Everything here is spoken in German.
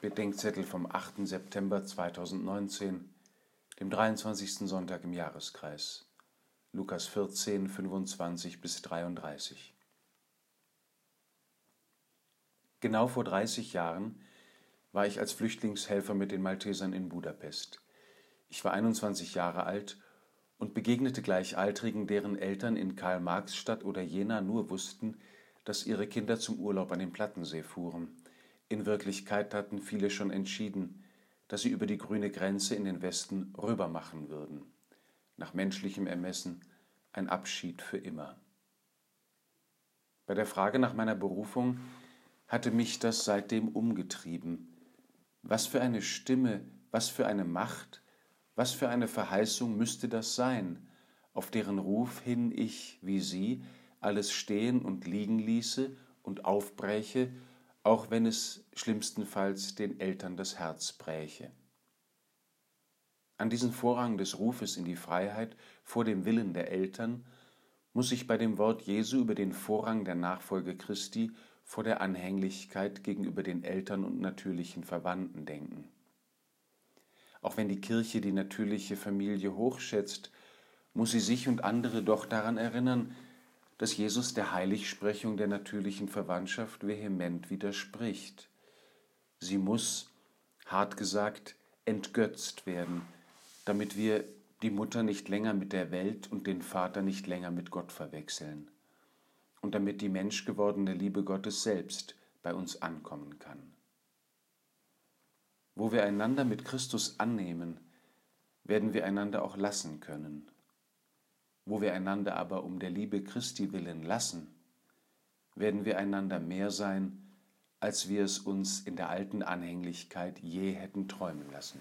Bedenkzettel vom 8. September 2019, dem 23. Sonntag im Jahreskreis. Lukas 14, 25 bis 33. Genau vor 30 Jahren war ich als Flüchtlingshelfer mit den Maltesern in Budapest. Ich war 21 Jahre alt und begegnete Gleichaltrigen, deren Eltern in Karl-Marx-Stadt oder Jena nur wussten, dass ihre Kinder zum Urlaub an den Plattensee fuhren. In Wirklichkeit hatten viele schon entschieden, dass sie über die grüne Grenze in den Westen rüber machen würden. Nach menschlichem Ermessen ein Abschied für immer. Bei der Frage nach meiner Berufung hatte mich das seitdem umgetrieben. Was für eine Stimme, was für eine Macht, was für eine Verheißung müsste das sein, auf deren Ruf hin ich, wie Sie, alles stehen und liegen ließe und aufbräche, auch wenn es schlimmstenfalls den Eltern das Herz bräche. An diesen Vorrang des Rufes in die Freiheit vor dem Willen der Eltern muss ich bei dem Wort Jesu über den Vorrang der Nachfolge Christi vor der Anhänglichkeit gegenüber den Eltern und natürlichen Verwandten denken. Auch wenn die Kirche die natürliche Familie hochschätzt, muss sie sich und andere doch daran erinnern, dass Jesus der Heiligsprechung der natürlichen Verwandtschaft vehement widerspricht. Sie muss, hart gesagt, entgötzt werden, damit wir die Mutter nicht länger mit der Welt und den Vater nicht länger mit Gott verwechseln und damit die menschgewordene Liebe Gottes selbst bei uns ankommen kann. Wo wir einander mit Christus annehmen, werden wir einander auch lassen können. Wo wir einander aber um der Liebe Christi willen lassen, werden wir einander mehr sein, als wir es uns in der alten Anhänglichkeit je hätten träumen lassen.